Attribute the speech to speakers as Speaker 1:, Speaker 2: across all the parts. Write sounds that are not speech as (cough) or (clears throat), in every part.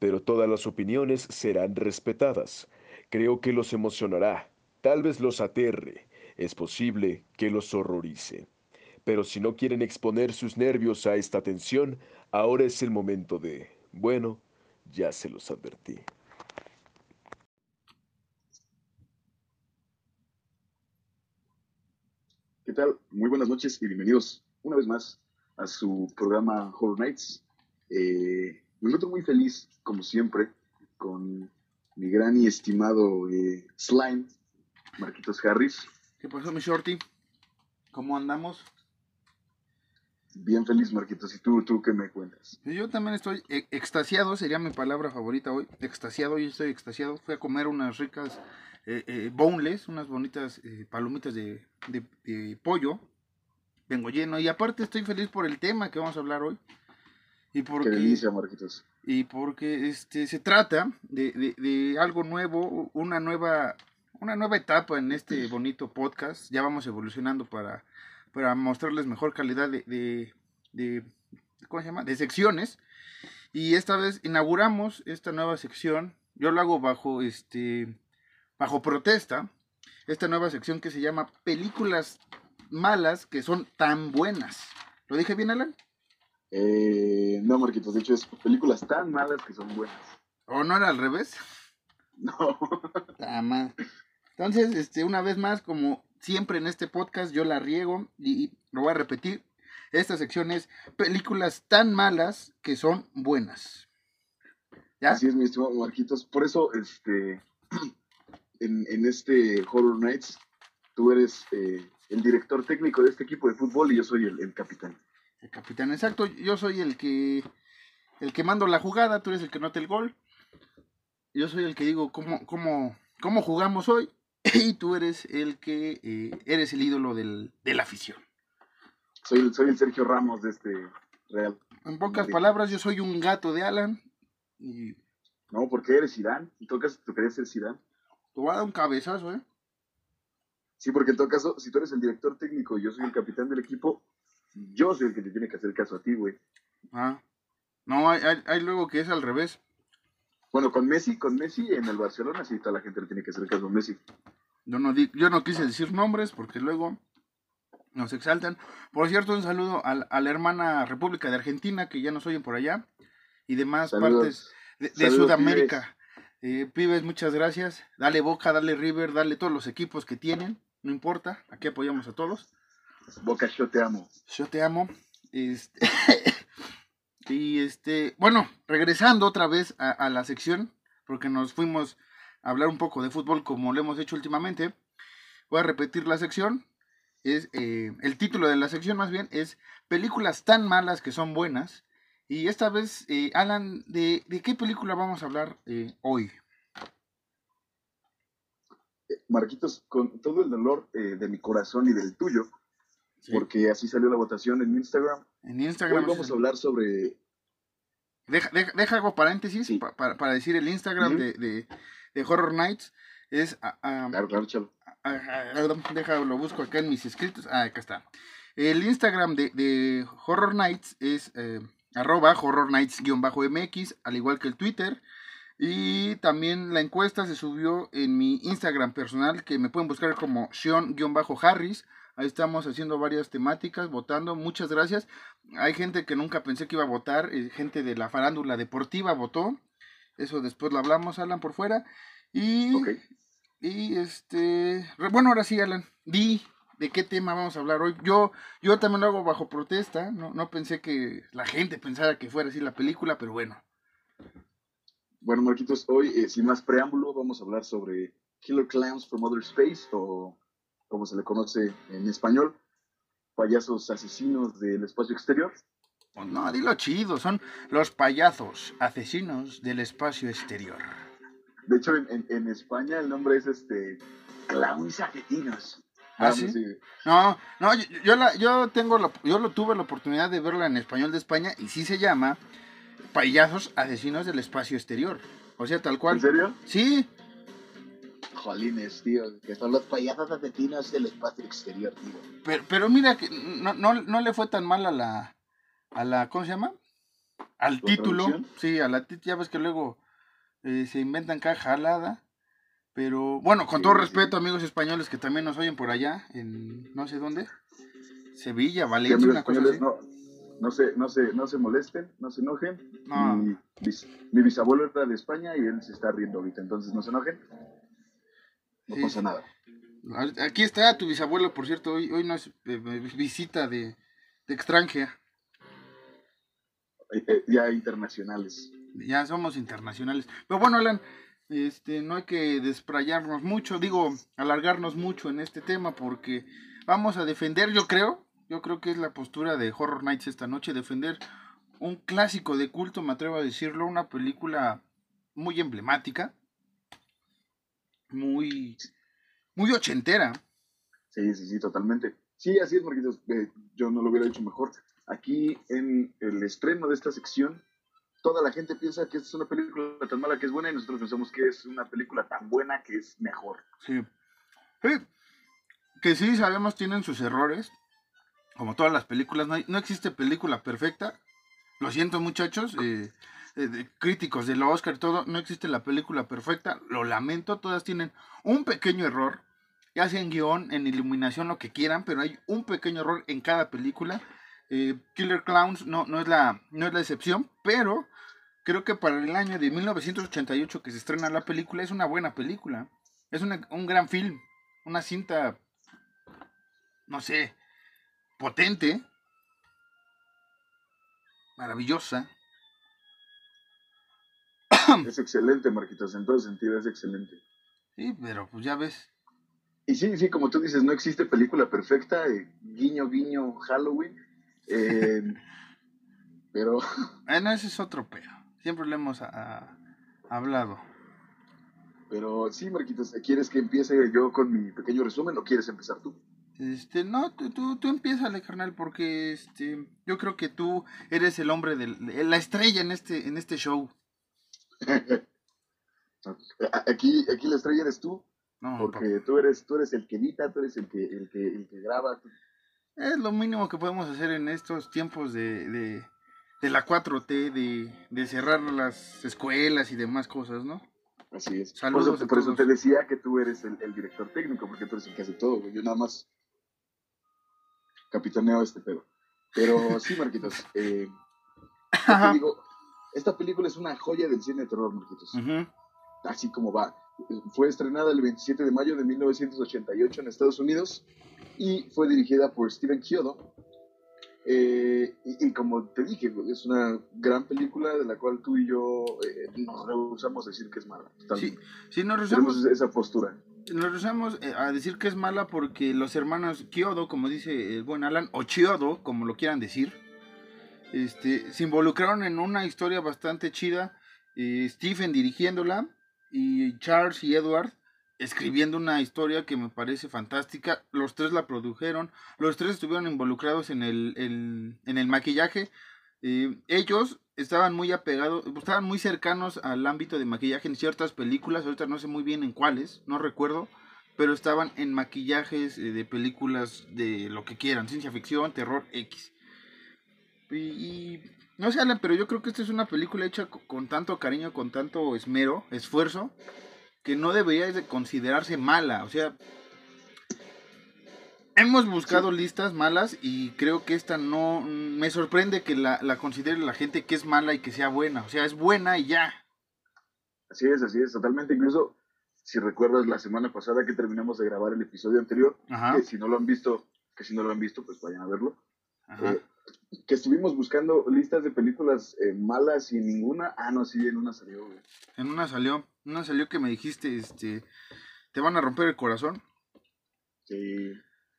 Speaker 1: pero todas las opiniones serán respetadas. Creo que los emocionará, tal vez los aterre, es posible que los horrorice. Pero si no quieren exponer sus nervios a esta tensión, ahora es el momento de... Bueno, ya se los advertí.
Speaker 2: ¿Qué tal? Muy buenas noches y bienvenidos una vez más a su programa Horror Nights. Eh, me encuentro muy feliz, como siempre, con mi gran y estimado eh, Slime, Marquitos Harris.
Speaker 3: ¿Qué pasó, mi shorty? ¿Cómo andamos?
Speaker 2: Bien feliz, Marquitos. ¿Y tú, tú qué me cuentas?
Speaker 3: Yo también estoy e, extasiado, sería mi palabra favorita hoy. Extasiado, yo estoy extasiado. Fui a comer unas ricas eh, eh, boneless, unas bonitas eh, palomitas de, de, de pollo. Vengo lleno y aparte estoy feliz por el tema que vamos a hablar hoy.
Speaker 2: Y porque, Qué delicia, Marquitos.
Speaker 3: Y porque este, se trata de, de, de, algo nuevo, una nueva, una nueva etapa en este bonito podcast. Ya vamos evolucionando para, para mostrarles mejor calidad de, de, ¿cómo se llama? De secciones. Y esta vez inauguramos esta nueva sección. Yo lo hago bajo, este, bajo protesta. Esta nueva sección que se llama Películas malas que son tan buenas. ¿Lo dije bien, Alan?
Speaker 2: Eh, no, Marquitos, de hecho es películas tan malas que son buenas.
Speaker 3: ¿O no era al revés?
Speaker 2: No. (laughs)
Speaker 3: Entonces, este, una vez más, como siempre en este podcast, yo la riego y, y lo voy a repetir. Esta sección es películas tan malas que son buenas.
Speaker 2: ¿Ya? Así es, mi estimado Marquitos. Por eso, este, (clears throat) en, en este Horror Nights, tú eres eh, el director técnico de este equipo de fútbol y yo soy el, el capitán.
Speaker 3: El capitán, exacto. Yo soy el que el que mando la jugada, tú eres el que nota el gol. Yo soy el que digo cómo, cómo, cómo jugamos hoy. (laughs) Y tú eres el que eh, eres el ídolo del, de la afición.
Speaker 2: Soy, soy el Sergio Ramos de este Real.
Speaker 3: En pocas palabras, yo soy un gato de Alan. Y...
Speaker 2: No, porque eres Irán. En todo caso, tú querías ser Zidane.
Speaker 3: Te voy a dar un cabezazo, ¿eh?
Speaker 2: Sí, porque en todo caso, si tú eres el director técnico y yo soy el capitán del equipo, yo soy el que te tiene que hacer caso a ti, güey.
Speaker 3: Ah. No, hay, hay, hay, luego que es al revés.
Speaker 2: Bueno, con Messi, con Messi en el Barcelona sí toda la gente le tiene que hacer caso a Messi.
Speaker 3: Yo no, di, yo no quise decir nombres porque luego nos exaltan. Por cierto, un saludo a, a la hermana República de Argentina que ya nos oyen por allá y demás Saludos. partes de, de Saludos, Sudamérica. Pibes. Eh, pibes, muchas gracias. Dale Boca, dale River, dale todos los equipos que tienen. No importa, aquí apoyamos a todos.
Speaker 2: Boca, yo te amo.
Speaker 3: Yo te amo. Este... (laughs) y este, bueno, regresando otra vez a, a, la sección, porque nos fuimos a hablar un poco de fútbol como lo hemos hecho últimamente. Voy a repetir la sección. Es eh, el título de la sección más bien es películas tan malas que son buenas. Y esta vez, eh, Alan, ¿de, ¿de, qué película vamos a hablar eh, hoy?
Speaker 2: Marquitos, con todo el dolor eh, de mi corazón y del tuyo, Sí. porque así salió la votación en Instagram.
Speaker 3: En Instagram.
Speaker 2: Hoy vamos a hablar sobre.
Speaker 3: Deja, deja, deja hago paréntesis sí. pa, para, para, decir el Instagram uh -huh. de, de, de, Horror Nights. Es. Um,
Speaker 2: claro, claro, chalo.
Speaker 3: Deja, lo busco acá en mis escritos. Ah, acá está. El Instagram de, de Horror Nights es eh, arroba Horror Nights-MX, al igual que el Twitter. Y también la encuesta se subió en mi Instagram personal, que me pueden buscar como Sean-Harris. Ahí estamos haciendo varias temáticas, votando. Muchas gracias. Hay gente que nunca pensé que iba a votar. Eh, gente de la farándula deportiva votó. Eso después lo hablamos, Alan, por fuera. Y,
Speaker 2: okay.
Speaker 3: y este. Bueno, ahora sí, Alan. Di de qué tema vamos a hablar hoy. Yo, yo también lo hago bajo protesta. No, no pensé que la gente pensara que fuera así la película, pero bueno.
Speaker 2: Bueno, Marquitos, hoy, eh, sin más preámbulo, vamos a hablar sobre Killer Clowns from Outer Space o como se le conoce en español, payasos asesinos del espacio exterior.
Speaker 3: Oh, no, dilo chido, son los payasos asesinos del espacio exterior.
Speaker 2: de hecho, en, en, España el nombre es este Clowns Argentinos.
Speaker 3: ¿Ah, sí? No, no, yo, yo, la, yo tengo la, yo lo tuve la oportunidad de verla en español de España y sí se llama Payasos Asesinos del Espacio Exterior. O sea, tal cual.
Speaker 2: ¿En serio?
Speaker 3: Sí.
Speaker 2: Jolines, tío, que son los payasos asesinos del espacio exterior, tío.
Speaker 3: Pero, pero mira que no, no, no le fue tan mal a la, a la, ¿cómo se llama? Al título. Sí, a la ya ves que luego eh, se inventan cada jalada. Pero bueno, con todo respeto, amigos españoles que también nos oyen por allá, en no sé dónde, Sevilla, Valencia, una cosa así.
Speaker 2: No, no, se, no, se, no se molesten, no se enojen. Mi, mi, bisabuelo era de España y él se está riendo ahorita, entonces no se enojen. No pasa nada.
Speaker 3: Aquí está tu bisabuelo, por cierto, hoy, hoy no es eh, visita de, de extranjera.
Speaker 2: Eh, eh, ya internacionales.
Speaker 3: Ya somos internacionales. Pero bueno, Alan, este, no hay que desprayarnos mucho, digo, alargarnos mucho en este tema porque vamos a defender, yo creo, yo creo que es la postura de Horror Nights esta noche, defender un clásico de culto, me atrevo a decirlo, una película muy emblemática, muy, muy ochentera.
Speaker 2: Sí, sí, sí, totalmente. Sí, así es, Marquitos. Eh, yo no lo hubiera hecho mejor. Aquí en el estreno de esta sección, toda la gente piensa que es una película tan mala que es buena y nosotros pensamos que es una película tan buena que es mejor.
Speaker 3: Sí. Que sí, sabemos, tienen sus errores. Como todas las películas, no, no existe película perfecta. Lo siento, muchachos. Eh, críticos de la Oscar y todo, no existe la película perfecta. Lo lamento, todas tienen un pequeño error. Ya sea en guion, en iluminación, lo que quieran, pero hay un pequeño error en cada película. Eh, Killer Clowns no, no, es la, no es la excepción, pero creo que para el año de 1988 que se estrena la película es una buena película. Es un gran film, una cinta, no sé, potente, maravillosa. (clears throat)
Speaker 2: Es excelente, Marquitos, en todo sentido es excelente.
Speaker 3: Sí, pero pues ya ves.
Speaker 2: Y sí, sí, como tú dices, no existe película perfecta, eh, guiño, guiño, Halloween, eh, (laughs) pero.
Speaker 3: Bueno, ese es otro pero. Siempre le hemos hablado.
Speaker 2: Pero sí, Marquitos, ¿quieres que empiece yo con mi pequeño resumen o quieres empezar tú?
Speaker 3: Este, no, tú, tú, tú carnal, porque este, yo creo que tú eres el hombre de la estrella en este, en este show. (laughs)
Speaker 2: aquí, aquí la estrella eres tú, porque tú eres, tú eres el que edita, tú eres el que, el que, el que graba,
Speaker 3: es lo mínimo que podemos hacer en estos tiempos de, de, la 4T, de, de, cerrar las escuelas y demás cosas, ¿no?
Speaker 2: Así es. Saludos por eso, te decía que tú eres el, director técnico, porque tú eres el que hace todo, Yo nada más capitaneo este pedo. Pero sí, Marquitos. Eh, digo, esta película es una joya del cine de terror, Marquitos. Así como va. Fue estrenada el 27 de mayo de 1988 en Estados Unidos y fue dirigida por Steven Chiodo. Eh, y, como te dije, es una gran película de la cual tú y yo eh, nos rehusamos a decir que es mala.
Speaker 3: Sí, sí, nos rehusamos.
Speaker 2: esa postura.
Speaker 3: Nos rehusamos eh, a decir que es mala porque los hermanos Kyodo, como dice el buen Alan, o Chiodo, como lo quieran decir, este, se involucraron en una historia bastante chida. Stephen dirigiéndola y Charles y Edward escribiendo una historia que me parece fantástica. Los tres la produjeron, los tres estuvieron involucrados en el, en el maquillaje. Eh, ellos estaban muy apegados, estaban muy cercanos al ámbito de maquillaje en ciertas películas, ahorita no sé muy bien en cuáles, no recuerdo, pero estaban en maquillajes eh, de películas de lo que quieran, ciencia ficción, terror, X. Y, no sé, Alan, pero yo creo que esta es una película hecha con tanto cariño, con tanto esmero, esfuerzo, que no debería de considerarse mala. O sea, hemos buscado listas malas y creo que esta no... Me sorprende que la, la considere la gente que es mala y que sea buena. O sea, es buena y ya.
Speaker 2: Así es, así es, totalmente. Incluso, si recuerdas la semana pasada que terminamos de grabar el episodio anterior, que si no lo han visto, que si no lo han visto, pues vayan a verlo. Eh, que estuvimos buscando listas de películas eh, malas y en ninguna. Ah, no, sí, en una salió,
Speaker 3: En una salió. Una salió que me dijiste, este. Te van a romper el corazón.
Speaker 2: Sí.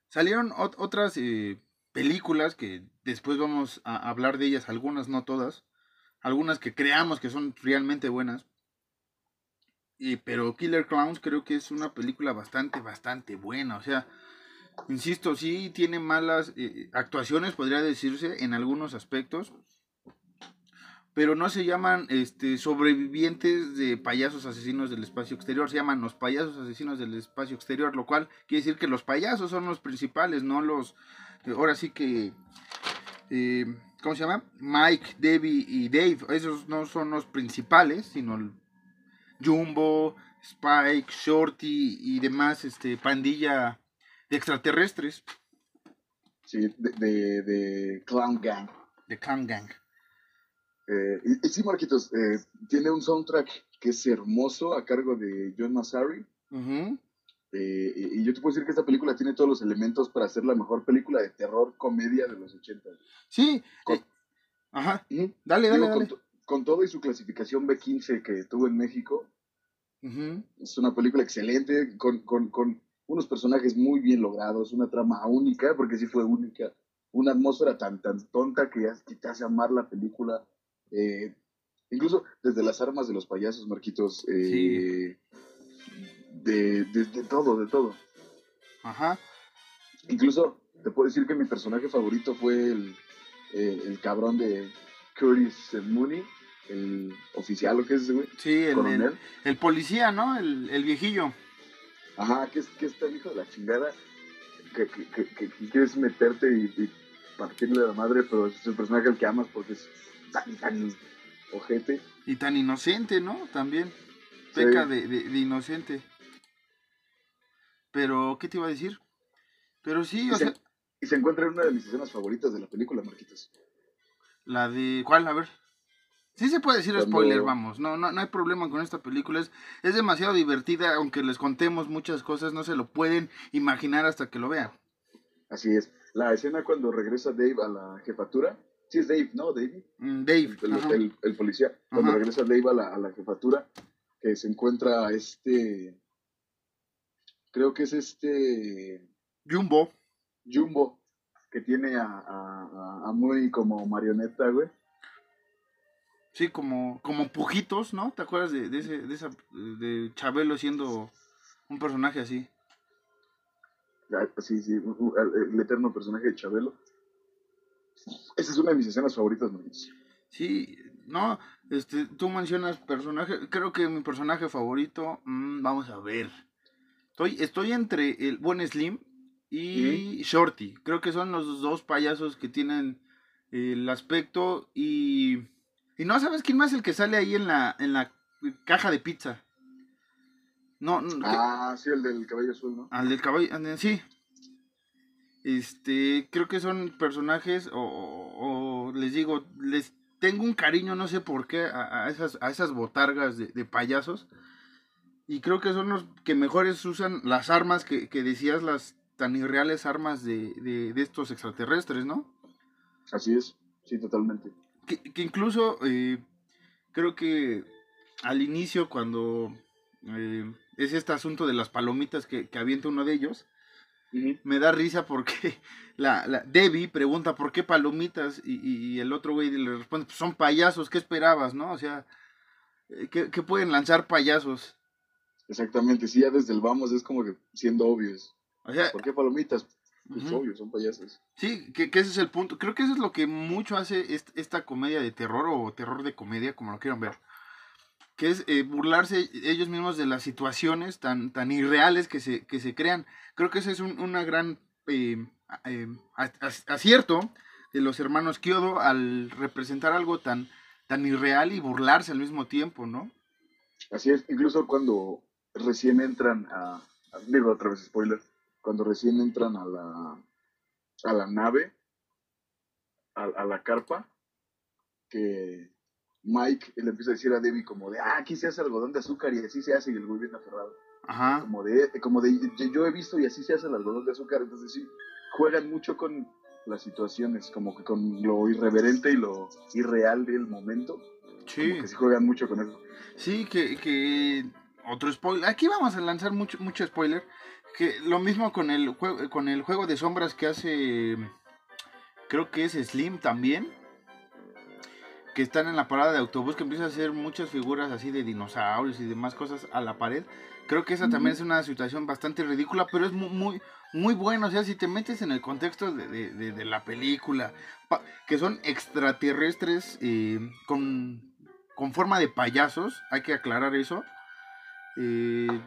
Speaker 3: Salieron otras eh, películas que después vamos a hablar de ellas, algunas, no todas. Algunas que creamos que son realmente buenas. Y, pero Killer Clowns creo que es una película bastante, bastante buena. O sea, insisto, sí tiene malas eh, actuaciones, podría decirse, en algunos aspectos. Pero no se llaman este, sobrevivientes de payasos asesinos del espacio exterior, se llaman los payasos asesinos del espacio exterior, lo cual quiere decir que los payasos son los principales, no los... eh, ahora sí que... eh, ¿Cómo se llama? Mike, Debbie y Dave, esos no son los principales, sino Jumbo, Spike, Shorty y demás este, pandilla de extraterrestres
Speaker 2: Sí, de, de, de Clown Gang.
Speaker 3: de Clown Gang.
Speaker 2: Eh, y, y sí, Marquitos, eh, tiene un soundtrack que es hermoso a cargo de John Massari. Eh, y, y yo te puedo decir que esta película tiene todos los elementos para ser la mejor película de terror comedia de los 80.
Speaker 3: Sí.
Speaker 2: Con-
Speaker 3: eh, ajá. Dale, dale,
Speaker 2: Digo,
Speaker 3: dale.
Speaker 2: Con, to- con todo y su clasificación B15 que tuvo en México,
Speaker 3: Ujú.
Speaker 2: es una película excelente, con, con, con unos personajes muy bien logrados, una trama única, porque sí fue única, una atmósfera tan, tan tonta que, ya- que te hace amar la película. eh, incluso desde las armas de los payasos, Marquitos, eh, de, de- de todo, de todo.
Speaker 3: Ajá.
Speaker 2: Incluso te puedo decir que mi personaje favorito fue el, eh, el cabrón de Curtis Mooney, el oficial, ¿o qué es ese güey?
Speaker 3: Sí, el, el,
Speaker 2: Coronel.
Speaker 3: el policía, ¿no? El, el viejillo.
Speaker 2: Ajá, que es, que está el hijo de la chingada, que, que, que, que- que quieres meterte y, y partirle la madre, pero es el personaje al que amas porque es tan, tan ojete.
Speaker 3: Y tan inocente, ¿no? También.
Speaker 2: Sí.
Speaker 3: Peca de, de, de inocente. Pero, ¿qué te iba a decir? Pero sí,
Speaker 2: Y
Speaker 3: o
Speaker 2: se,
Speaker 3: sea,
Speaker 2: y se encuentra en una de mis escenas favoritas de la película, Marquitos.
Speaker 3: la de... ¿Cuál? A ver. Sí se puede decir
Speaker 2: Cuando-
Speaker 3: spoiler, vamos. No, no, no hay problema con esta película. Es, es demasiado divertida, aunque les contemos muchas cosas, no se lo pueden imaginar hasta que lo vean.
Speaker 2: Así es. La escena cuando regresa Dave a la jefatura. Sí, es Dave, ¿no? Dave.
Speaker 3: Mm, Dave.
Speaker 2: el,
Speaker 3: ajá.
Speaker 2: el- el policía, cuando
Speaker 3: Ajá.
Speaker 2: regresa Dave a la, a la jefatura, que se encuentra este, creo que es este
Speaker 3: Jumbo.
Speaker 2: Jumbo, que tiene a, a, a- a muy como marioneta, güey.
Speaker 3: Sí, como, como pujitos, ¿no? ¿Te acuerdas de, de ese, de esa, de Chabelo siendo un personaje así?
Speaker 2: Ah, Sí, sí, el, eterno personaje de Chabelo. Esa es una de mis escenas favoritas, Marquitos.
Speaker 3: Sí, no, este, tú mencionas personaje, creo que mi personaje favorito, mm, vamos a ver. Estoy, estoy entre el buen Slim y Shorty. Creo que son los dos payasos que tienen el aspecto y y no sabes quién más el que sale ahí en la en la caja de pizza. No, no, que-
Speaker 2: Ah, sí, el del cabello azul, ¿no?
Speaker 3: al del caballo, sí. Este, creo que son personajes, o, o- o les digo, les tengo un cariño, no sé por qué, a, a esas, a esas botargas de, de payasos. Y creo que son los que mejores usan las armas que, que decías, las tan irreales armas de, de, de estos extraterrestres, ¿no?
Speaker 2: Así es, sí, totalmente.
Speaker 3: Que, que incluso eh, creo que al inicio, cuando eh, es este asunto de las palomitas que, que avienta uno de ellos, me da risa porque (laughs) la, la Debbie pregunta por qué palomitas y, y- y el otro güey le responde, pues son payasos, ¿qué esperabas, no? O sea, eh, ¿qué, qué pueden lanzar payasos?
Speaker 2: Exactamente, sí, ya desde el vamos es como que siendo obvios.
Speaker 3: O sea,
Speaker 2: ¿Por qué palomitas? Pues
Speaker 3: Ujú.
Speaker 2: obvio, son payasos.
Speaker 3: sí, que, que ese es el punto. Creo que eso es lo que mucho hace est- esta comedia de terror o terror de comedia, como lo quieran ver. Que es eh, burlarse ellos mismos de las situaciones tan, tan irreales que se, que se crean. Creo que ese es un, una gran eh, eh, acierto de los hermanos Kyodo al representar algo tan, tan irreal y burlarse al mismo tiempo, ¿no?
Speaker 2: Así es, incluso cuando recién entran a, a- digo otra vez spoiler, cuando recién entran a la, a la nave, a, a la carpa, que Mike le empieza a decir a Debbie como de, ah, aquí se hace algodón de azúcar y así se hace y el güey bien aferrado.
Speaker 3: Ajá.
Speaker 2: Como de, como de, yo- he visto y así se hace el algodón de azúcar, entonces sí, juegan mucho con las situaciones, como que con lo irreverente y lo irreal del momento,
Speaker 3: Sí.
Speaker 2: como que sí juegan mucho con eso.
Speaker 3: Sí, que, que otro spoiler. Aquí vamos a lanzar mucho, mucho spoiler. Que lo mismo con el juego, con el juego de sombras que hace. Creo que es Slim también. que están en la parada de autobús, que empieza a hacer muchas figuras así de dinosaurios y demás cosas a la pared. Creo que esa también es una situación bastante ridícula, pero es muy, muy, bueno. O sea, si te metes en el contexto de, la película, que son extraterrestres eh, con, forma de payasos, hay que aclarar eso. Eh,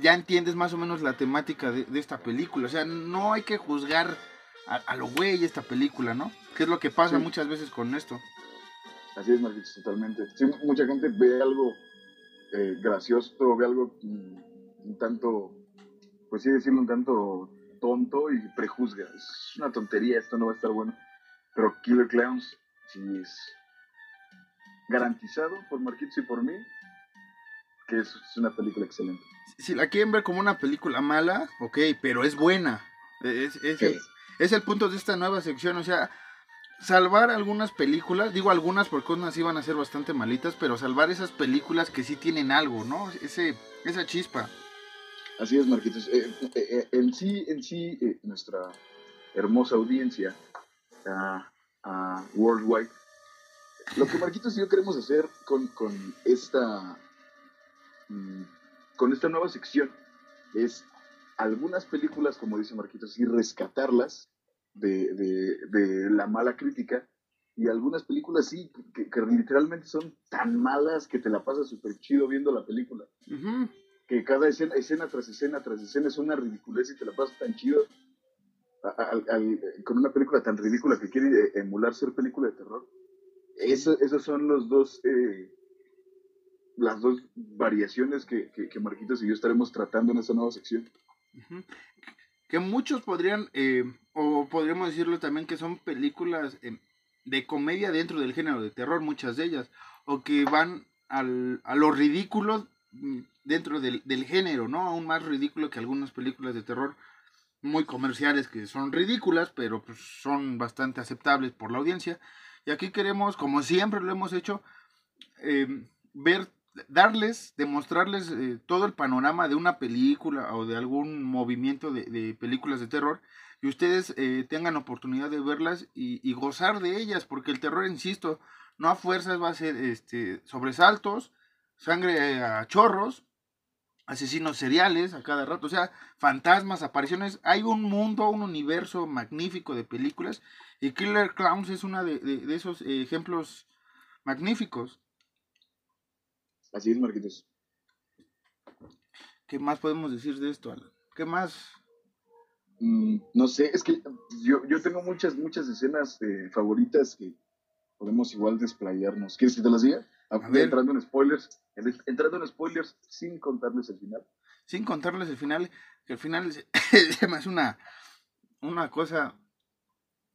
Speaker 3: ya entiendes más o menos la temática de, esta película. O sea, no hay que juzgar a, lo güey esta película, ¿no? Que es lo que pasa muchas veces con esto.
Speaker 2: Así es, Marquitos, totalmente. Sí, mucha gente ve algo eh, gracioso, ve algo un, tanto, pues sí decirlo, un tanto tonto y prejuzga. Es una tontería, esto no va a estar bueno. Pero Killer Clowns sí es garantizado por Marquitos y por mí que es, una película excelente.
Speaker 3: Si la quieren ver como una película mala, ok, pero es buena. Es, es, es el punto de esta nueva sección, o sea, salvar algunas películas, digo algunas porque unas iban a ser bastante malitas, pero salvar esas películas que sí tienen algo, ¿no? Ese, esa chispa.
Speaker 2: Así es, Marquitos. Eh, eh, eh, en sí, en sí nuestra hermosa audiencia a Worldwide, lo que Marquitos y yo queremos hacer con, con esta mm, con esta nueva sección es algunas películas, como dice Marquitos, y rescatarlas de, la mala crítica. Y algunas películas sí, que, literalmente son tan malas que te la pasas súper chido viendo la película. Que cada escena, escena tras escena tras escena es una ridiculez y te la pasas tan chido. con una película tan ridícula que quiere eh, emular ser película de terror. Eso, esos son los dos, eh, las dos variaciones que, que, Marquitos y yo estaremos tratando en esta nueva sección
Speaker 3: que muchos podrían, eh, o podríamos decirlo también que son películas eh, de comedia dentro del género de terror, muchas de ellas, o que van al, a lo ridículo mm, dentro del, del, género, ¿no? Aún más ridículo que algunas películas de terror muy comerciales que son ridículas, pero pues son bastante aceptables por la audiencia. Y aquí queremos, como siempre lo hemos hecho, eh, ver darles, demostrarles eh, todo el panorama de una película o de algún movimiento de, películas de terror y ustedes eh, tengan oportunidad de verlas y, gozar de ellas, porque el terror, insisto, no a fuerzas va a ser este, sobresaltos, sangre a chorros, asesinos seriales a cada rato, o sea, fantasmas, apariciones. Hay un mundo, un universo magnífico de películas y Killer Clowns es uno de, de esos ejemplos magníficos.
Speaker 2: Así es, Marquitos.
Speaker 3: ¿Qué más podemos decir de esto, Alan? ¿Qué más?
Speaker 2: Mm, no sé, es que yo, yo tengo muchas, muchas escenas eh, favoritas que podemos igual desplayarnos. ¿Quieres que te las diga? Entrando en spoilers, entrando en spoilers sin contarles el final.
Speaker 3: Sin contarles el final, que el final es, (laughs) una, una cosa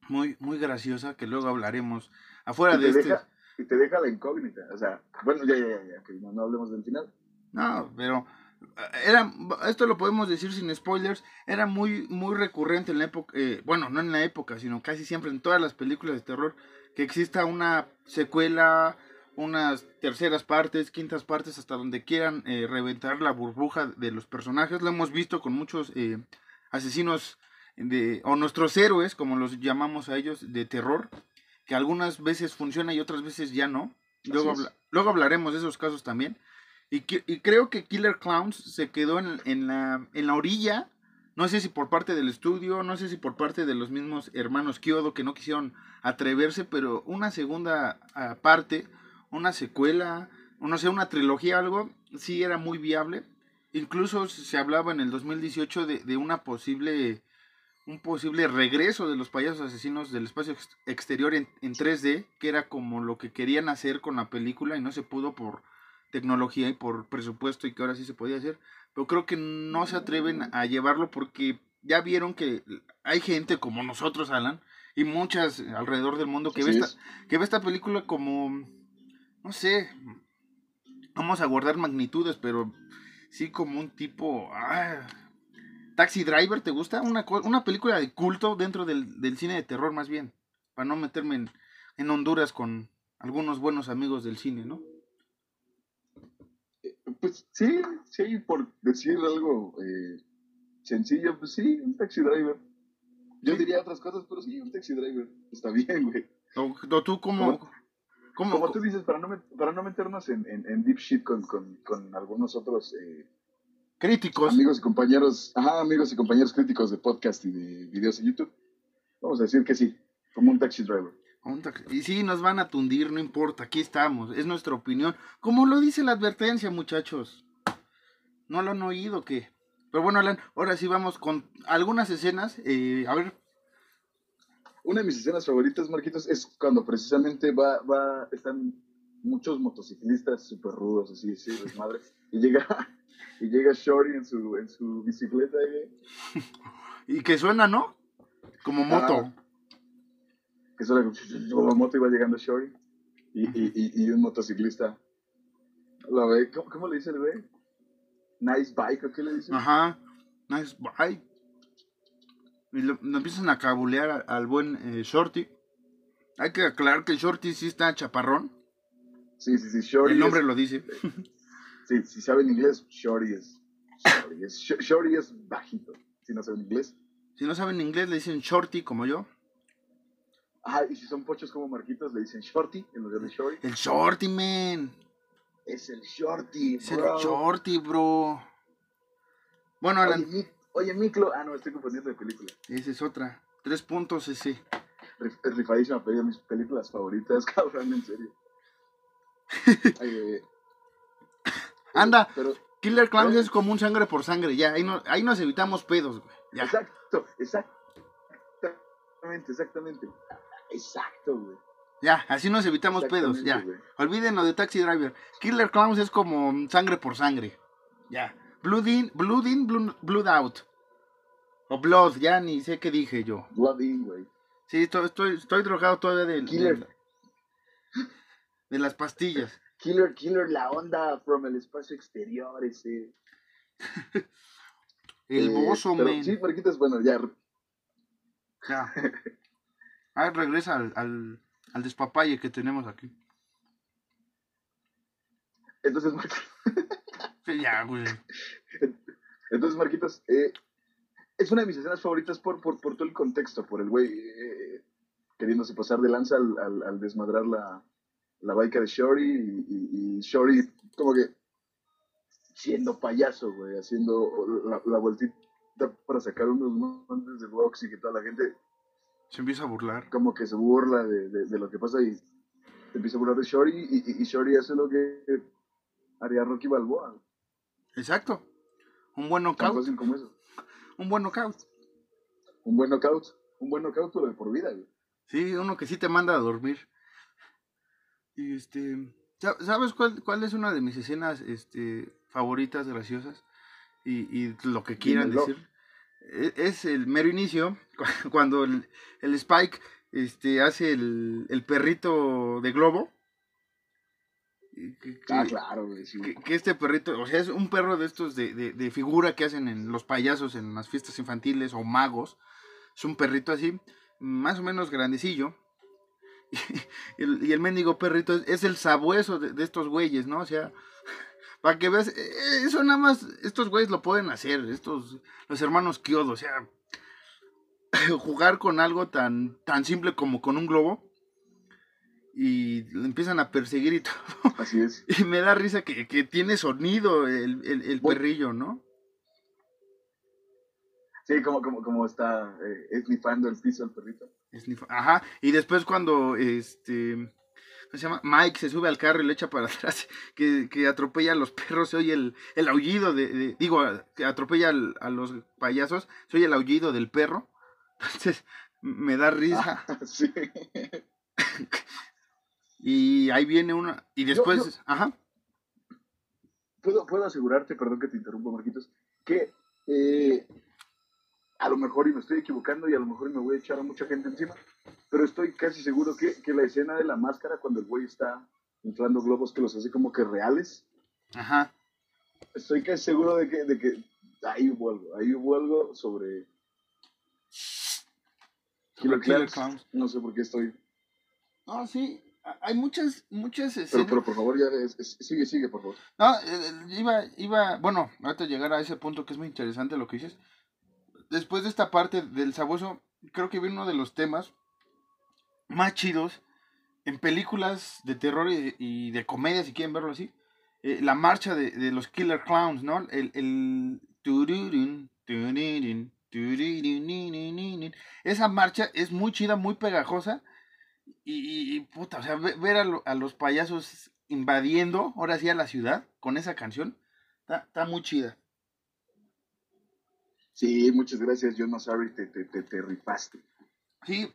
Speaker 3: muy, muy graciosa que luego hablaremos afuera de este
Speaker 2: y te deja la incógnita. O sea, bueno, ya, ya, ya, que no, hablemos del final.
Speaker 3: No, pero eh, era, esto lo podemos decir sin spoilers, era muy, muy recurrente en la época, eh, bueno, no en la época, sino casi siempre en todas las películas de terror, que exista una secuela, unas terceras partes, quintas partes, hasta donde quieran eh, reventar la burbuja de los personajes. Lo hemos visto con muchos asesinos de, o nuestros héroes, como los llamamos a ellos, de terror, que algunas veces funciona y otras veces ya no. Luego, luego hablaremos de esos casos también. Y, y, creo que Killer Clowns se quedó en, en, la, en la orilla, no sé si por parte del estudio, no sé si por parte de los mismos hermanos Kyodo que no quisieron atreverse, pero una segunda ah, parte, una secuela, no sé, una trilogía, algo, sí era muy viable. Incluso se hablaba en el 2018 de, de una posible un posible regreso de los payasos asesinos del espacio exterior en, 3D, que era como lo que querían hacer con la película y no se pudo por tecnología y por presupuesto y que ahora sí se podía hacer. Pero creo que no se atreven a llevarlo porque ya vieron que hay gente como nosotros, Alan, y muchas alrededor del mundo que, ve esta, que ve esta película como, no sé, vamos a guardar magnitudes, pero sí como un tipo... Ah, Taxi Driver, ¿te gusta? Una, una película de culto dentro del, cine de terror, más bien. Para no meterme en, Honduras con algunos buenos amigos del cine, ¿no?
Speaker 2: Eh, pues sí, sí, por decir algo eh, sencillo, pues sí, un taxi driver. Yo diría otras cosas, pero sí, un taxi driver. Está bien, güey.
Speaker 3: ¿O, tú cómo,
Speaker 2: como tú dices, para no, para no meternos en, en, deep shit con, con, con algunos otros eh,
Speaker 3: críticos.
Speaker 2: Amigos y compañeros, ajá, amigos y compañeros críticos de podcast y de videos en YouTube, vamos a decir que sí, como un taxi driver.
Speaker 3: Y sí, nos van a tundir, no importa, aquí estamos, es nuestra opinión. Como lo dice la advertencia, muchachos. ¿No lo han oído qué? Pero bueno, Alan, ahora sí vamos con algunas escenas. Eh, a ver.
Speaker 2: Una de mis escenas favoritas, Marquitos, es cuando precisamente va, va, están muchos motociclistas súper rudos, así, sí, desmadre, y llega, y llega Shorty en su, en su bicicleta, (laughs)
Speaker 3: y que suena, ¿no? Como moto
Speaker 2: que solo la moto iba llegando Shorty y, y, y, un motociclista lo ve, ¿cómo, le dice el ve? Nice bike, ¿o qué le dice?
Speaker 3: Ajá, nice bike. Y lo, empiezan a cabulear al, buen eh, Shorty. Hay que aclarar que Shorty sí está chaparrón.
Speaker 2: Sí, sí, sí, Shorty.
Speaker 3: El nombre lo dice.
Speaker 2: Sí, si saben inglés, Shorty es, Shorty es, Shorty es bajito. Si no saben inglés.
Speaker 3: Si no saben inglés, le dicen Shorty como yo.
Speaker 2: Ah, y si son pochos como Marquitos, le dicen Shorty en lugar de Shorty.
Speaker 3: El Shorty, man.
Speaker 2: Es el Shorty,
Speaker 3: Es el Shorty, bro. Bueno, Alan.
Speaker 2: Oye, Miklo. Ah, no, estoy confundiendo de película.
Speaker 3: Esa es otra. Tres puntos ese.
Speaker 2: Es rifadísima, pero mis películas favoritas, (laughs) cabrón, en serio. (laughs)
Speaker 3: Eh, Anda, Killer Clowns es como un sangre por sangre, ya. Ahí, no, ahí nos evitamos pedos, güey.
Speaker 2: Exacto, exactamente, exactamente. Exacto, güey.
Speaker 3: Ya, así nos evitamos pedos, ya. Olviden lo de Taxi Driver. Killer Clowns es como sangre por sangre. Ya. Blood in, blood in, blood, out. O blood, ya ni sé qué dije yo.
Speaker 2: Blood in, güey.
Speaker 3: Sí, estoy, estoy, estoy drogado todavía del, Killer. De, las pastillas.
Speaker 2: Killer, killer, la onda from el espacio exterior, ese. (laughs)
Speaker 3: el eh, bozo.
Speaker 2: Sí, Marquitas, bueno, ya.
Speaker 3: Ya. (laughs) Ah, regresa al, al, al despapalle que tenemos aquí.
Speaker 2: Entonces, Marquitos.
Speaker 3: ya, güey. (laughs)
Speaker 2: Entonces, Marquitos, eh, es una de mis escenas favoritas por, por, por todo el contexto, por el güey eh, queriéndose pasar de lanza al, al, al desmadrar la, la bica de Shorty y, y, y, Shorty como que siendo payaso, güey, haciendo la, la vueltita para sacar unos montes de box y que toda la gente
Speaker 3: se empieza a burlar.
Speaker 2: Como que se burla de, de, lo que pasa y se empieza a burlar de Shorty y, y, Shorty hace lo que haría Rocky Balboa.
Speaker 3: Exacto. Un buen knockout. Un buen knockout.
Speaker 2: Un buen knockout. Un buen knockout, pero de por vida, güey.
Speaker 3: Sí, uno que sí te manda a dormir. Y este. ¿Sabes cuál, cuál es una de mis escenas este, favoritas, graciosas? Y, y lo que quieran decir. E, es el mero inicio, (laughs) cuando el, Spike este, hace el, el, perrito de globo.
Speaker 2: Que, ah, claro,
Speaker 3: que, este perrito, o sea, es un perro de estos de, de, figura que hacen en los payasos en las fiestas infantiles o magos. Es un perrito así, más o menos grandecillo. (laughs) Y, el, y el mendigo perrito es, el sabueso de, de estos güeyes, ¿no? O sea, (laughs) para que veas, eh, eso nada más, estos güeyes lo pueden hacer, estos, los hermanos Kyodo, o sea, (laughs) jugar con algo tan, tan simple como con un globo y le empiezan a perseguir y todo.
Speaker 2: Así es.
Speaker 3: Y me da risa que, tiene sonido el, el, perrillo, ¿no?
Speaker 2: Sí, como, como, como está eh, esnifando el piso el perrito.
Speaker 3: Ajá, y después cuando este se llama? Mike se sube al carro y le echa para (laughs) atrás, que, que atropella a los perros, se oye el, el aullido de, digo, que atropella a los payasos, se oye el aullido del perro. (laughs) Entonces, me da risa. (laughs)
Speaker 2: sí.
Speaker 3: y ahí viene una, y después, ajá.
Speaker 2: Puedo, puedo asegurarte, perdón que te interrumpa, Marquitos, que eh, a lo mejor y me estoy equivocando y a lo mejor me voy a echar a mucha gente encima, pero estoy casi seguro que, que la escena de la máscara cuando el güey está inflando globos que los hace como que reales.
Speaker 3: Ajá.
Speaker 2: Estoy casi seguro de que, de que ahí hubo algo, ahí hubo algo sobre Killer, Clowns. No sé por qué estoy.
Speaker 3: No, sí, hay muchas, muchas
Speaker 2: Pero, pero por favor, ya sigue, sigue, por favor.
Speaker 3: No, eh, iba, iba, bueno, ahorita llegar a ese punto que es muy interesante lo que dices después de esta parte del sabueso, creo que viene uno de los temas más chidos en películas de terror y, de comedia, si quieren verlo así, eh, la marcha de, los Killer Clowns, ¿no? El, el esa marcha es muy chida, muy pegajosa. Y, puta, o sea, ver a, los payasos invadiendo, ahora sí, a la ciudad con esa canción, está, muy chida.
Speaker 2: Sí, muchas gracias, John Massari, te, te, te, te ripaste.
Speaker 3: Sí,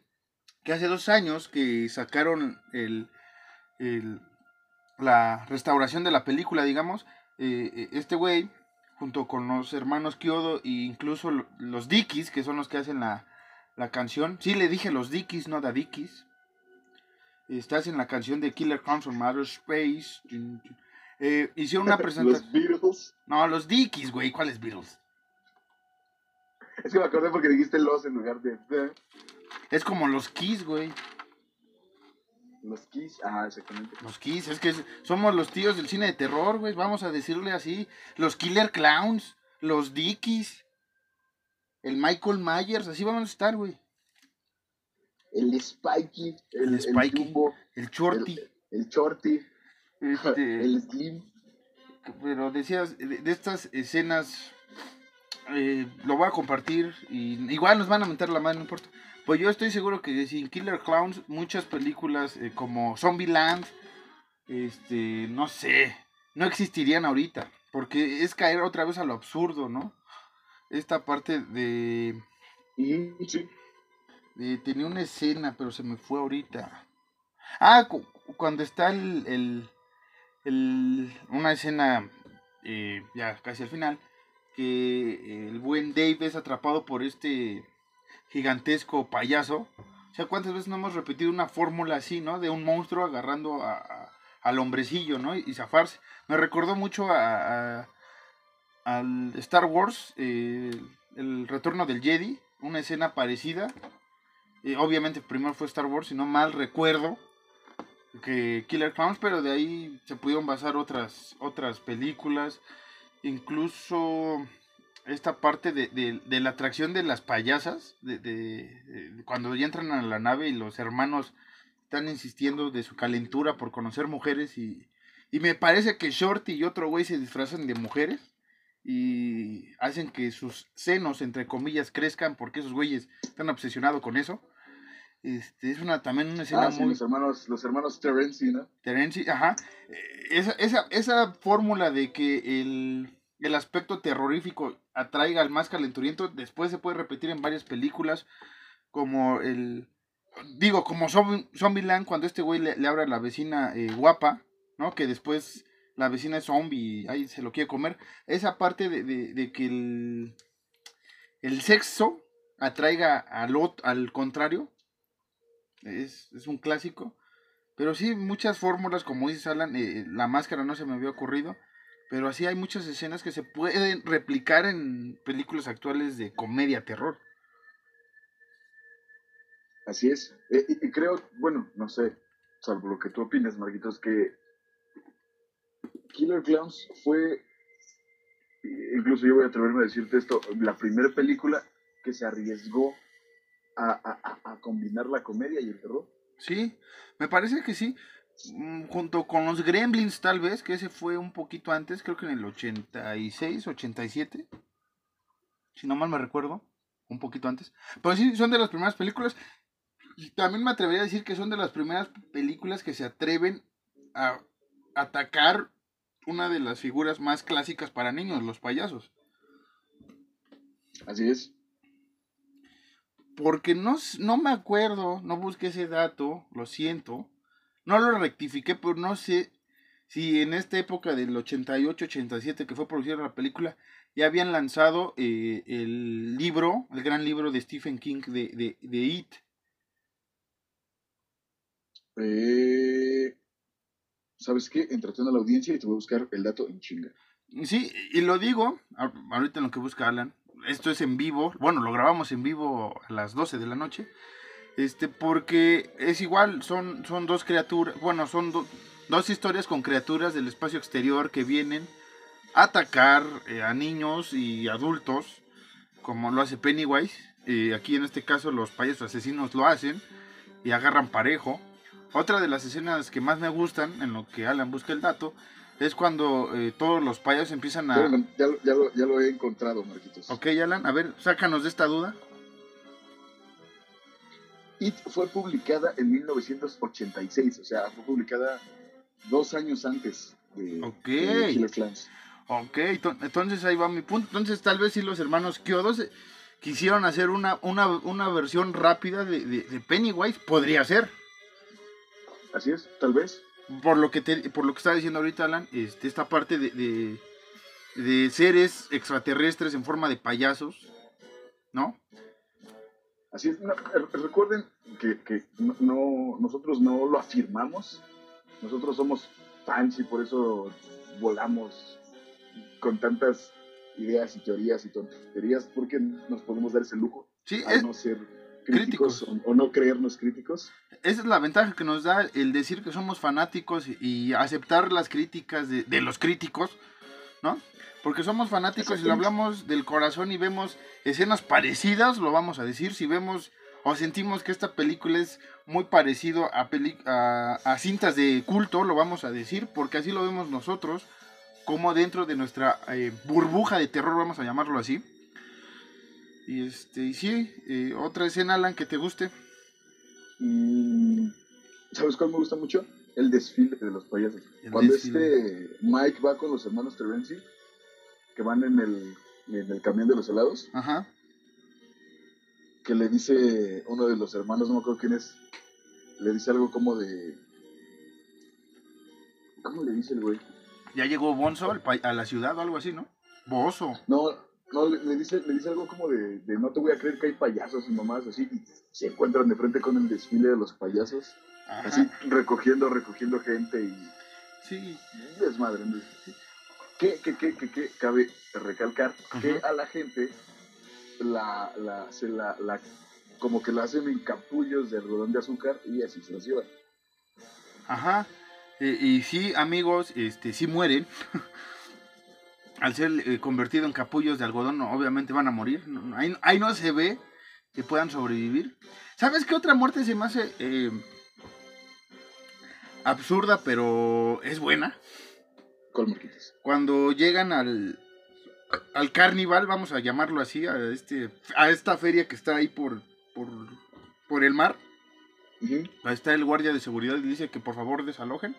Speaker 3: que hace dos años que sacaron el, la restauración de la película, digamos, eh, eh, este güey, junto con los hermanos Kyodo e incluso los Dickies, que son los que hacen la, canción, sí le dije los Dickies, no da Dickies, estás en la canción de Killer Clowns from Outer Space, eh, hicieron una (laughs) presentación...
Speaker 2: ¿Los Beatles?
Speaker 3: No, los Dickies, güey, ¿cuáles Beatles?
Speaker 2: Es que me acordé porque dijiste los en lugar de...
Speaker 3: Es como los Kiss, güey.
Speaker 2: Los Kiss, ah, exactamente.
Speaker 3: Los Kiss, es que somos los tíos del cine de terror, güey, vamos a decirle así. Los Killer Clowns, los Dickies, el Michael Myers, así vamos a estar, güey.
Speaker 2: El Spikey, el,
Speaker 3: el Spikey, el, Shorty.
Speaker 2: El, Shorty,
Speaker 3: este,
Speaker 2: el Slim.
Speaker 3: Pero decías, de, estas escenas, eh, lo voy a compartir y igual nos van a meter la mano, no importa. Pues yo estoy seguro que sin Killer Clowns, muchas películas eh, como Zombieland, este, no sé, no existirían ahorita. Porque es caer otra vez a lo absurdo, ¿no? Esta parte de.
Speaker 2: Sí.
Speaker 3: tenía una escena, pero se me fue ahorita. Ah, cuando está el, el, una escena eh, ya casi al final, que el buen Dave es atrapado por este gigantesco payaso. O sea, ¿cuántas veces no hemos repetido una fórmula así, ¿no? De un monstruo agarrando a, al hombrecillo, ¿no? Y, zafarse. Me recordó mucho a, al Star Wars, eh, el retorno del Jedi, una escena parecida. Eh, obviamente primero fue Star Wars, si no mal recuerdo, que Killer Clowns, pero de ahí se pudieron basar otras, otras películas. Incluso esta parte de, la atracción de las payasas, de, cuando ya entran a la nave y los hermanos están insistiendo de su calentura por conocer mujeres y, y me parece que Shorty y otro güey se disfrazan de mujeres y hacen que sus senos, entre comillas, crezcan porque esos güeyes están obsesionados con eso. Este, es una también una escena
Speaker 2: ah, muy... los hermanos, los hermanos Terenzi, ¿no?
Speaker 3: Terenzi, ajá. Esa, esa, esa fórmula de que el el aspecto terrorífico atraiga al más calenturiento, después se puede repetir en varias películas, como el, digo, como Zombieland, cuando este güey le, abre a la vecina eh, guapa, ¿no? Que después la vecina es zombie y ahí se lo quiere comer. Esa parte de, que el, el sexo atraiga al, al contrario, es, un clásico. Pero sí, muchas fórmulas, como dice Alan, eh, la máscara no se me había ocurrido. Pero así hay muchas escenas que se pueden replicar en películas actuales de comedia terror.
Speaker 2: Así es. Eh, y, creo, bueno, no sé, salvo lo que tú opinas, Marquitos, que Killer Clowns fue, incluso yo voy a atreverme a decirte esto, la primera película que se arriesgó a combinar la comedia y el terror.
Speaker 3: Sí, me parece que sí. Mm, junto con los Gremlins tal vez, que ese fue un poquito antes, creo que en el 86, 87, si no mal me recuerdo, un poquito antes. Pero sí, son de las primeras películas. Y también me atrevería a decir que son de las primeras películas que se atreven a atacar una de las figuras más clásicas para niños, los payasos.
Speaker 2: Así es.
Speaker 3: Porque no, no me acuerdo, no busqué ese dato, lo siento no lo rectifiqué, pero no sé si en esta época del 88-87 que fue producida la película, ya habían lanzado eh, el libro, el gran libro de Stephen King de, de, It.
Speaker 2: Eh, ¿Sabes qué? Entreteniendo a la audiencia y te voy a buscar el dato en chinga.
Speaker 3: Sí, y lo digo, ahorita en lo que busca Alan, esto es en vivo, bueno, lo grabamos en vivo a las 12 de la noche. Este, porque es igual, son, son dos criaturas, bueno, son dos historias con criaturas del espacio exterior que vienen a atacar eh, a niños y adultos, como lo hace Pennywise. Eh, aquí en este caso los payasos asesinos lo hacen y agarran parejo. Otra de las escenas que más me gustan, en lo que Alan busca el dato, es cuando eh, todos los payasos empiezan a...
Speaker 2: Ya, lo- ya lo, ya lo he encontrado, Marquitos.
Speaker 3: Ok, Alan, a ver, sácanos de esta duda.
Speaker 2: It fue publicada en 1986, o sea, fue publicada dos años antes de,
Speaker 3: Ok.
Speaker 2: de Killer Clans.
Speaker 3: Ok, to- entonces ahí va mi punto. Entonces tal vez si los hermanos Kyodo se- quisieron hacer una, una, una versión rápida de, de- de Pennywise, podría ser.
Speaker 2: Así es, tal vez.
Speaker 3: Por lo que te, por lo que estaba diciendo ahorita Alan, este, esta parte de, de, de seres extraterrestres en forma de payasos, ¿no?
Speaker 2: Así es. No, re- recuerden que, que no, no- nosotros no lo afirmamos. Nosotros somos fans y por eso volamos con tantas ideas y teorías y tonterías, porque nos podemos dar ese lujo
Speaker 3: Sí,
Speaker 2: a
Speaker 3: es-
Speaker 2: no ser
Speaker 3: críticos.
Speaker 2: críticos, O, o no creernos críticos.
Speaker 3: esa es la ventaja que nos da el decir que somos fanáticos y, aceptar las críticas de, de los críticos, ¿no? Porque somos fanáticos y lo
Speaker 2: Exactamente.
Speaker 3: hablamos del corazón y vemos escenas parecidas, lo vamos a decir, si vemos o sentimos que esta película es muy parecido a, peli- a, a cintas de culto, lo vamos a decir, porque así lo vemos nosotros, como dentro de nuestra eh, burbuja de terror, vamos a llamarlo así. Y este, y sí, eh, otra escena, Alan, que te guste.
Speaker 2: Mm, ¿Sabes cuál me gusta mucho? El desfile de los payasos.
Speaker 3: El
Speaker 2: Cuando
Speaker 3: desfile.
Speaker 2: este Mike va con los hermanos Terenzi, que van en el, en el camión de los helados,
Speaker 3: Ajá.
Speaker 2: que le dice uno de los hermanos, no me acuerdo quién es, le dice algo como de... ¿Cómo le dice el güey?
Speaker 3: Ya llegó Bonzo a la ciudad o algo así, ¿no? Bozo.
Speaker 2: No, no, le, le dice, le dice algo como de, de no te voy a creer que hay payasos y mamás así, y se encuentran de frente con el desfile de los payasos,
Speaker 3: Ajá.
Speaker 2: así recogiendo, recogiendo gente y
Speaker 3: Sí.
Speaker 2: desmadre. ¿no? Que, que, que, cabe recalcar que a la gente la, la, se la, la, como que la hacen en capullos de algodón de azúcar y así se los llevan.
Speaker 3: Ajá. Eh, y sí, amigos, este, sí mueren. (laughs) Al ser eh, convertido en capullos de algodón, obviamente van a morir. Ahí, ahí no se ve que puedan sobrevivir. ¿Sabes qué otra muerte se me hace eh, absurda, pero es buena? Cuando llegan al, al carnival, vamos a llamarlo así, a, este, a esta feria que está ahí por, por, por el mar. Ahí está el guardia de seguridad y dice que por favor desalojen.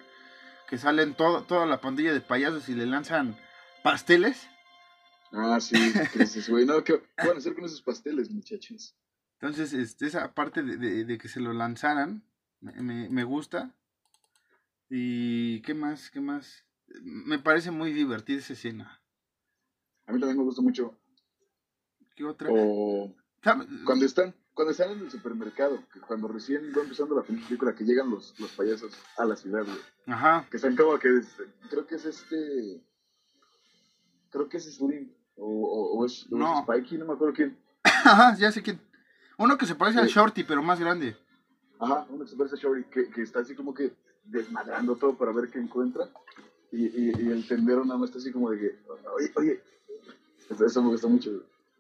Speaker 3: Que salen toda la pandilla de payasos y le lanzan pasteles.
Speaker 2: Ah, sí, dices, güey, no, ¿qué van a hacer con esos pasteles, muchachos?
Speaker 3: Entonces, este, esa parte de, de- de que se lo lanzaran me, gusta. Y qué más, qué más. Me parece muy divertida esa escena.
Speaker 2: A mí también me gusta mucho.
Speaker 3: ¿Qué otra?
Speaker 2: O cuando están, cuando están en el supermercado, que cuando recién va empezando la película, que llegan los, los payasos a la ciudad, güey.
Speaker 3: Ajá.
Speaker 2: Que están como que, creo que es este, creo que es Slim, o, o, o es,
Speaker 3: No.
Speaker 2: Spikey, no me acuerdo quién. (coughs)
Speaker 3: Ajá, ya sé quién. Uno que se parece al. Shorty, pero más grande.
Speaker 2: Ajá, uno que se parece a Shory, que, que está así como que desmadrando todo para ver qué encuentra. Y, y, y el tendero nada más está así como de que, oye, oye, eso, me gusta mucho.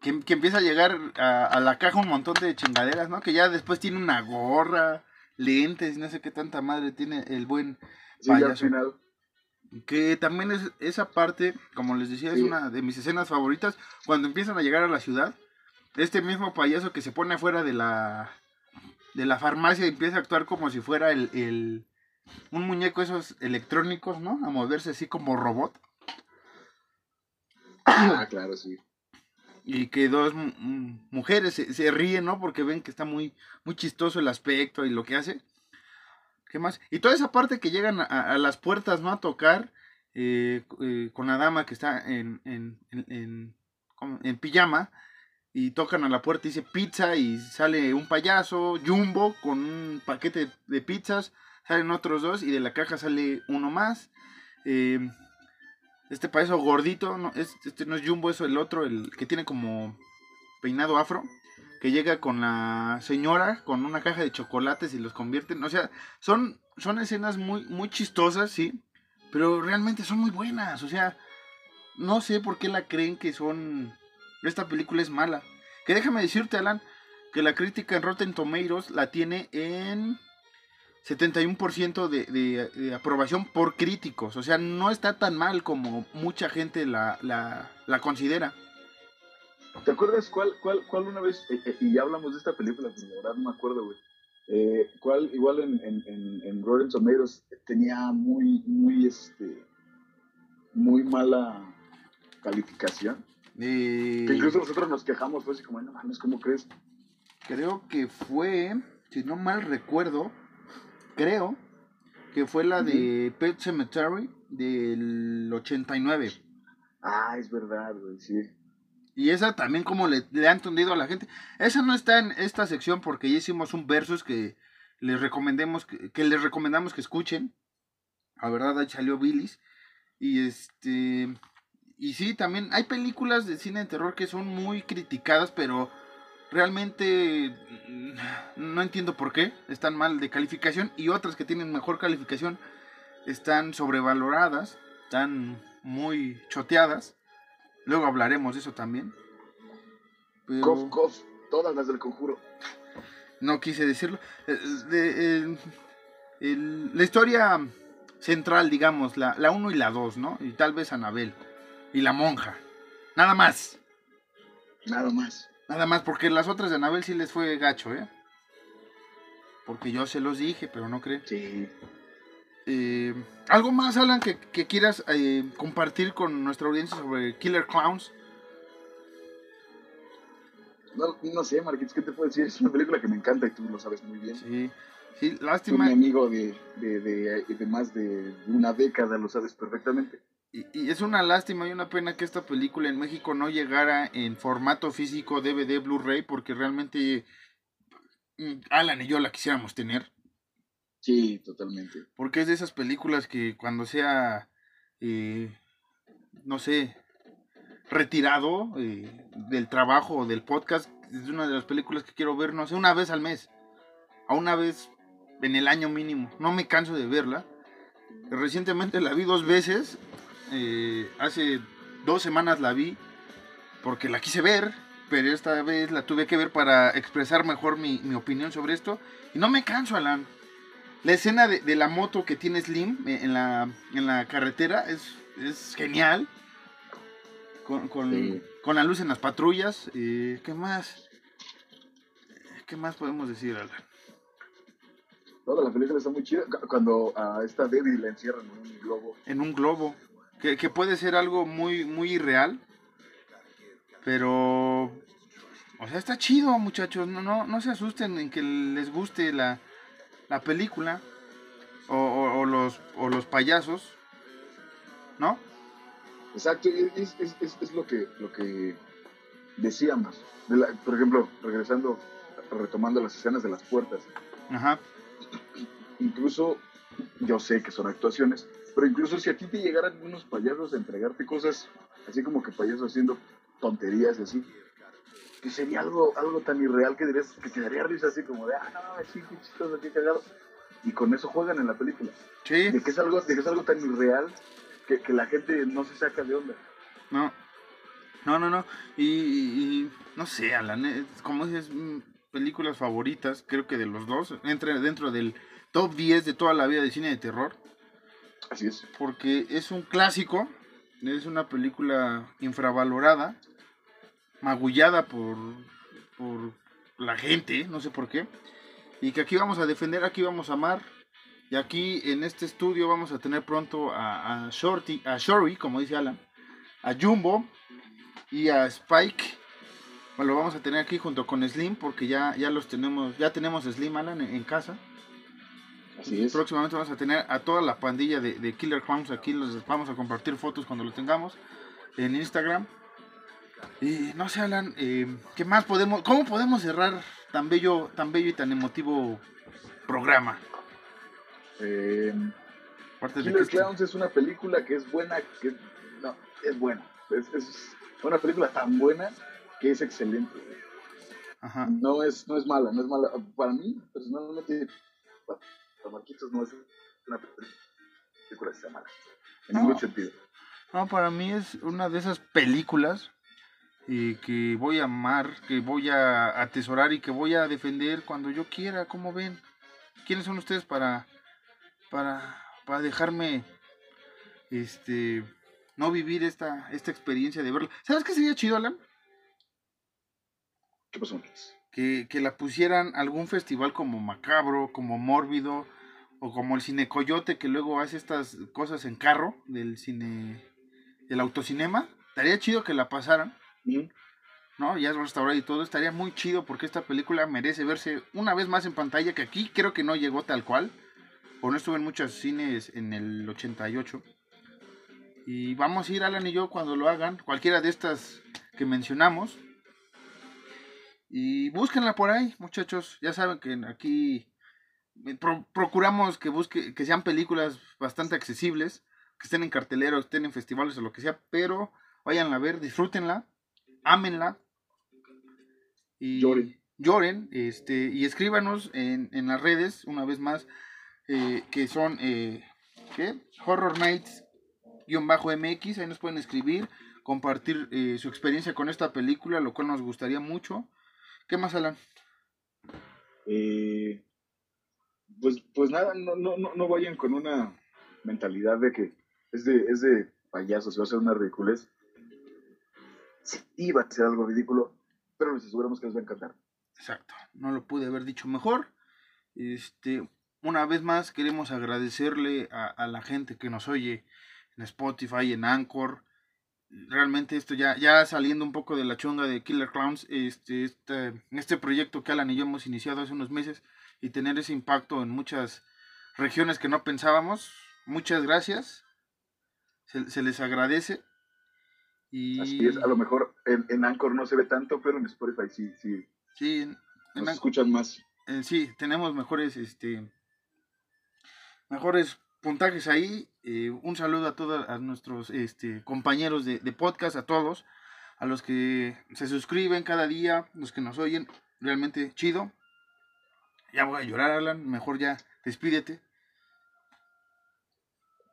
Speaker 3: Que, que empieza a llegar a, a la caja un montón de chingaderas, ¿no? Que ya después tiene una gorra, lentes, no sé qué tanta madre tiene el buen
Speaker 2: Sí, ya al final,
Speaker 3: Que también es esa parte, como les decía, es una de mis escenas favoritas. Cuando empiezan a llegar a la ciudad, este mismo payaso que se pone afuera de la de la farmacia y empieza a actuar como si fuera el, el- un muñeco esos electrónicos, ¿no? A moverse así como robot.
Speaker 2: ah, claro, sí.
Speaker 3: Y que dos mm, mujeres se, se ríen, ¿no? Porque ven que está muy, muy chistoso el aspecto y lo que hace. ¿Qué más? Y toda esa parte que llegan a, a las puertas, ¿no? A tocar eh, eh, con la dama que está en, en, en, en- pijama. Y tocan a la puerta y dice pizza y sale un payaso, Jumbo, con un paquete de pizzas. Salen otros dos y de la caja sale uno más. Eh, este payaso gordito, no, es- este no es Jumbo, es el otro, el que tiene como peinado afro, que llega con la señora con una caja de chocolates y los convierten, o sea, son, son escenas muy, muy chistosas, sí, pero realmente son muy buenas, o sea, no sé por qué la creen que son, esta película es mala. Que déjame decirte, Alan, que la crítica en Rotten Tomatoes la tiene en 71% de, de, de aprobación por críticos. O sea, no está tan mal como mucha gente la, la, la considera.
Speaker 2: ¿Te acuerdas cuál, cuál, cuál una vez, eh, eh, y ya hablamos de esta película, pero la verdad no me acuerdo, güey. Eh, cuál, igual en, en, en, en Rotten Tomatoes tenía muy, muy, este, muy mala calificación. Que incluso nosotros nos quejamos, fue así como, no mames, ¿cómo crees?
Speaker 3: creo que fue, si no mal recuerdo, creo que fue la de Pet Cemetery del 89.
Speaker 2: Ah, es verdad, güey, sí.
Speaker 3: Y esa también como le, le han entendido a la gente. Esa no está en esta sección porque ya hicimos un versus que les recomendemos que, les recomendamos que escuchen. La verdad ahí salió Billis. Y este y sí, también hay películas de cine de terror que son muy criticadas, pero realmente no entiendo por qué están mal de calificación y otras que tienen mejor calificación están sobrevaloradas, están muy choteadas. Luego hablaremos de eso también. Pero
Speaker 2: Cof, cof, todas las del conjuro.
Speaker 3: no quise decirlo. Eh, de- el- el- la historia central, digamos, la 1 y la 2, ¿no? Y tal vez Anabel. Y la monja. Nada más.
Speaker 2: Nada más.
Speaker 3: Nada más, porque las otras de Anabel sí les fue gacho, ¿eh? Porque yo se los dije, pero no creen.
Speaker 2: Sí.
Speaker 3: Eh, ¿Algo más, Alan, que, que quieras eh, compartir con nuestra audiencia sobre Killer Clowns?
Speaker 2: No, no sé, Marquitos, ¿qué te puedo decir? Es una película que me encanta y tú lo sabes muy bien.
Speaker 3: Sí, sí,
Speaker 2: Tú,
Speaker 3: lástima.
Speaker 2: mi amigo de, de, de, de más de una década, lo sabes perfectamente.
Speaker 3: Y, y es una lástima y una pena que esta película en México no llegara en formato físico DVD Blu-ray porque realmente mm, Alan y yo la quisiéramos tener.
Speaker 2: Sí, totalmente.
Speaker 3: Porque es de esas películas que cuando sea, eh, no sé, retirado eh, del trabajo o del podcast, es una de las películas que quiero ver, no sé, una vez al mes. A una vez en el año mínimo. No me canso de verla. Recientemente la vi dos veces. eh, hace dos semanas la vi porque la quise ver, pero esta vez la tuve que ver para expresar mejor mi, mi opinión sobre esto. Y no me canso, Alan. La escena de, de la moto que tiene Slim eh, en la, en la carretera es, es genial. Con, con,
Speaker 2: Sí.
Speaker 3: con la luz en las patrullas. eh, ¿Qué más? ¿Qué más podemos decir, Alan?
Speaker 2: Toda la película está muy chida. Cu- Cuando a esta Debbie la encierran en un globo.
Speaker 3: En un globo. Que, que puede ser algo muy, muy irreal. Pero... O sea, está chido, muchachos. No, no, no se asusten en que les guste la, la película. O, o- o los, o los payasos. ¿No?
Speaker 2: Exacto, es, es, es, es lo que lo que decíamos. De la- por ejemplo, regresando, retomando las escenas de las puertas.
Speaker 3: Ajá.
Speaker 2: Incluso, yo sé que son actuaciones, pero incluso si a ti te llegaran unos payasos a entregarte cosas, así como que payasos haciendo tonterías y así, que sería algo, algo tan irreal que dirías, que te daría risa así como de, ah, no, sí, qué chistoso, qué cagado. Y con eso juegan en la película.
Speaker 3: Sí.
Speaker 2: De que es algo, de que es algo tan irreal que, que la gente no se saca de onda.
Speaker 3: No. No, no, no. Y, y- no sé, Alan, eh, como dices, mm, películas favoritas, creo que de los dos, entra dentro del top 10 de toda la vida de cine de terror,
Speaker 2: Así es.
Speaker 3: porque es un clásico, es una película infravalorada, magullada por, por la gente, no sé por qué, y que aquí vamos a defender, aquí vamos a amar, y aquí en este estudio vamos a tener pronto a, a Shorty, a Shory, como dice Alan, a Jumbo y a Spike. Bueno, lo vamos a tener aquí junto con Slim porque ya, ya los tenemos, ya tenemos Slim Alan en, en casa.
Speaker 2: Así es.
Speaker 3: Próximamente vamos a tener a toda la pandilla de, de Killer Clowns aquí, los vamos a compartir fotos cuando lo tengamos en Instagram. Y no sé, Alan, eh, ¿qué más podemos, cómo podemos cerrar tan bello, tan bello y tan emotivo programa?
Speaker 2: Eh, Killer Clowns es una película que es buena, que no, es buena. Es, es una película tan buena que es excelente.
Speaker 3: Ajá.
Speaker 2: No es, no es mala, no es mala. Para mí, personalmente, para para Marquitos no es una película que sea mala. En
Speaker 3: No.
Speaker 2: ningún sentido.
Speaker 3: No, para mí es una de esas películas eh, que voy a amar, que voy a atesorar y que voy a defender cuando yo quiera, como ven. ¿quiénes son ustedes para, para, para dejarme, este, no vivir esta, esta experiencia de verla? ¿Sabes qué sería chido, Alan?
Speaker 2: ¿Qué pasó?
Speaker 3: Que, que la pusieran algún festival como Macabro, como Mórbido, o como el Cine Coyote, que luego hace estas cosas en carro del cine, del autocinema. Estaría chido que la pasaran. ¿No? Ya es restaurado y todo, estaría muy chido porque esta película merece verse una vez más en pantalla, que aquí creo que no llegó tal cual, o no estuve en muchos cines en el 88. Y vamos a ir Alan y yo cuando lo hagan, cualquiera de estas que mencionamos. Y búsquenla por ahí, muchachos. Ya saben que aquí eh, procuramos que busque que sean películas bastante accesibles, que estén en cartelero, estén en festivales o lo que sea, pero vayan a ver, disfrútenla, ámenla y lloren, lloren este, y escríbanos en, en las redes, una vez más, eh, que son, eh, ¿qué? Horror Nights bajo MX, ahí nos pueden escribir, compartir eh, su experiencia con esta película, lo cual nos gustaría mucho. ¿Qué más, Alan?
Speaker 2: Pues, pues nada, no, no, no, vayan con una mentalidad de que es de, es de payasos, va a ser una ridiculez. Sí, a ser algo ridículo, pero les aseguramos que les va a encantar.
Speaker 3: Exacto, no lo pude haber dicho mejor. Este, una vez más queremos agradecerle a, la gente que nos oye en Spotify, en Anchor. Realmente esto ya, ya saliendo un poco de la chonga de Killer Clowns, este, este, este proyecto que Alan y yo hemos iniciado hace unos meses y tener ese impacto en muchas regiones que no pensábamos. Muchas gracias. Se, les agradece. Y...
Speaker 2: Así es, a lo mejor en, en, Anchor no se ve tanto, pero en Spotify sí, sí.
Speaker 3: Sí, en,
Speaker 2: nos escuchan más.
Speaker 3: Eh, sí, tenemos mejores, este, mejores puntajes ahí. Eh, un saludo a todos a nuestros este, compañeros de, de, podcast, a todos, a los que se suscriben cada día, los que nos oyen. Realmente chido. Ya voy a llorar, Alan. Mejor ya despídete.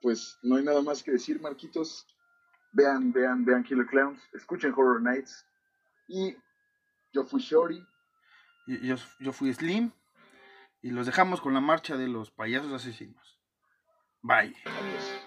Speaker 2: Pues no hay nada más que decir, Marquitos. Vean, vean, vean Killer Clowns. Escuchen Horror Nights. Y yo fui Shorty.
Speaker 3: Y yo, yo fui Slim. Y los dejamos con la marcha de los payasos asesinos. Bye. Adiós.